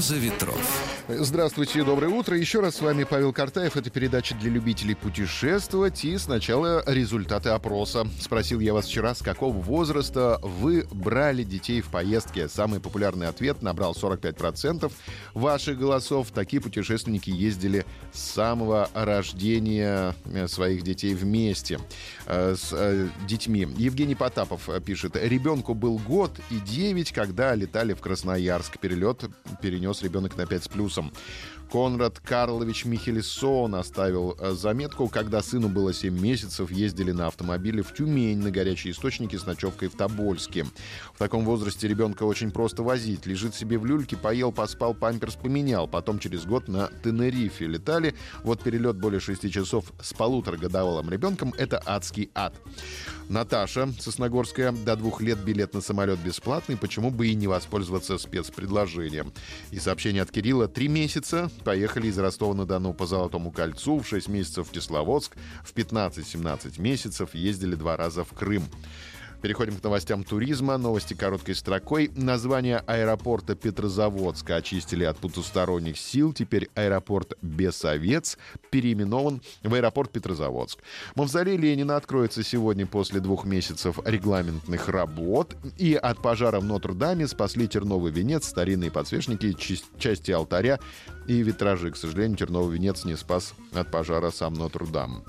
Роза ветров. Здравствуйте, доброе утро. Еще раз с вами Павел Картаев. Это передача для любителей путешествовать. И сначала результаты опроса. Спросил я вас вчера, с какого возраста вы брали детей в поездке. Самый популярный ответ набрал 45% ваших голосов. Такие путешественники ездили с самого рождения э, своих детей вместе э, с э, детьми. Евгений Потапов пишет. Ребенку был год и 9, когда летали в Красноярск. Перелет перенес ребенок на 5 с плюсом. Конрад Карлович Михельсон оставил э, заметку, когда сыну было 7 месяцев, ездили на автомобиле в Тюмень на горячие источники с ночевкой в Тобольске. В таком возрасте ребенка очень просто возить. Лежит себе в люльке, поел, поспал, памперс поменял. Потом через год на Тенерифе летали. Вот перелет более 6 часов с полуторагодовалым ребенком — это адский ад. Наташа Сосногорская. До двух лет билет на самолет бесплатный. Почему бы и не воспользоваться спецпредложением? И сообщение от Кирилла. Три месяца. Поехали из Ростова-на-Дону по Золотому кольцу. В 6 месяцев в Кисловодск. В 15-17 месяцев ездили два раза в Крым. Переходим к новостям туризма. Новости короткой строкой. Название аэропорта Петрозаводска очистили от потусторонних сил. Теперь аэропорт Бесовец переименован в аэропорт Петрозаводск. Мавзолей Ленина откроется сегодня после двух месяцев регламентных работ. И от пожара в Нотр-Даме спасли терновый венец, старинные подсвечники, части алтаря и витражи. К сожалению, терновый венец не спас от пожара сам Нотр-Дам.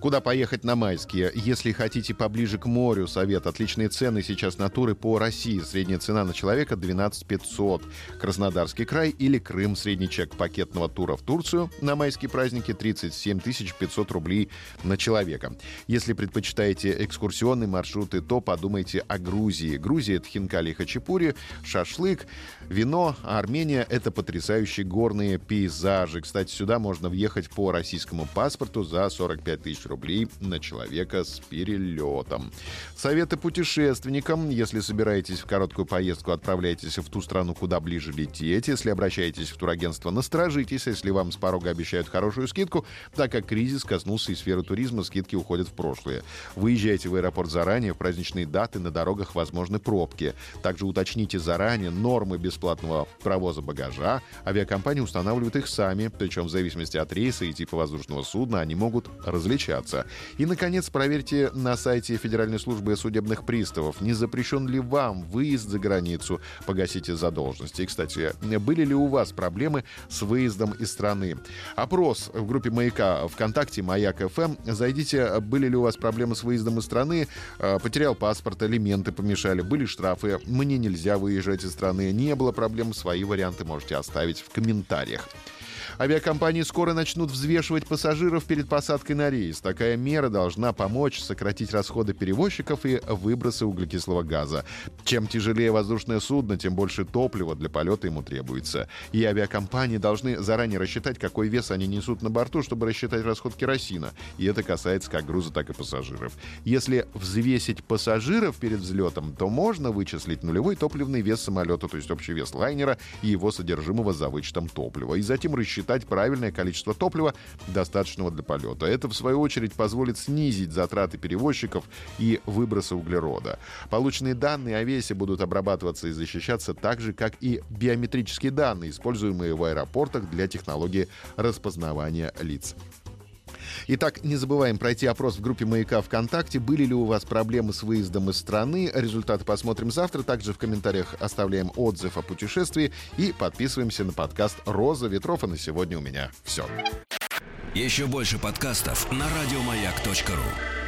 Куда поехать на майские? Если хотите поближе к морю, совет. Отличные цены сейчас на туры по России. Средняя цена на человека 12 500. Краснодарский край или Крым. Средний чек пакетного тура в Турцию на майские праздники 37 500 рублей на человека. Если предпочитаете экскурсионные маршруты, то подумайте о Грузии. Грузия — это хинкали и хачапури, шашлык, вино, а Армения — это потрясающие горные пейзажи. Кстати, сюда можно въехать по российскому паспорту за 45 тысяч рублей на человека с перелетом. Советы путешественникам. Если собираетесь в короткую поездку, отправляйтесь в ту страну, куда ближе лететь. Если обращаетесь в турагентство, насторожитесь, если вам с порога обещают хорошую скидку, так как кризис коснулся и сферы туризма, скидки уходят в прошлое. Выезжайте в аэропорт заранее, в праздничные даты на дорогах возможны пробки. Также уточните заранее нормы бесплатного провоза багажа. Авиакомпании устанавливают их сами, причем в зависимости от рейса и типа воздушного судна они могут различаться. И, наконец, проверьте на сайте Федеральной службы судебных приставов, не запрещен ли вам выезд за границу, погасите задолженности. И, кстати, были ли у вас проблемы с выездом из страны? Опрос в группе «Маяка» ВКонтакте «Маяк ФМ». Зайдите, были ли у вас проблемы с выездом из страны, э, потерял паспорт, элементы помешали, были штрафы, мне нельзя выезжать из страны, не было проблем, свои варианты можете оставить в комментариях. Авиакомпании скоро начнут взвешивать пассажиров перед посадкой на рейс. Такая мера должна помочь сократить расходы перевозчиков и выбросы углекислого газа. Чем тяжелее воздушное судно, тем больше топлива для полета ему требуется. И авиакомпании должны заранее рассчитать, какой вес они несут на борту, чтобы рассчитать расход керосина. И это касается как груза, так и пассажиров. Если взвесить пассажиров перед взлетом, то можно вычислить нулевой топливный вес самолета, то есть общий вес лайнера и его содержимого за вычетом топлива. И затем рассчитать рассчитать правильное количество топлива, достаточного для полета. Это, в свою очередь, позволит снизить затраты перевозчиков и выбросы углерода. Полученные данные о весе будут обрабатываться и защищаться так же, как и биометрические данные, используемые в аэропортах для технологии распознавания лиц. Итак, не забываем пройти опрос в группе «Маяка» ВКонтакте. Были ли у вас проблемы с выездом из страны? Результаты посмотрим завтра. Также в комментариях оставляем отзыв о путешествии и подписываемся на подкаст «Роза ветров». А на сегодня у меня все. Еще больше подкастов на радиомаяк.ру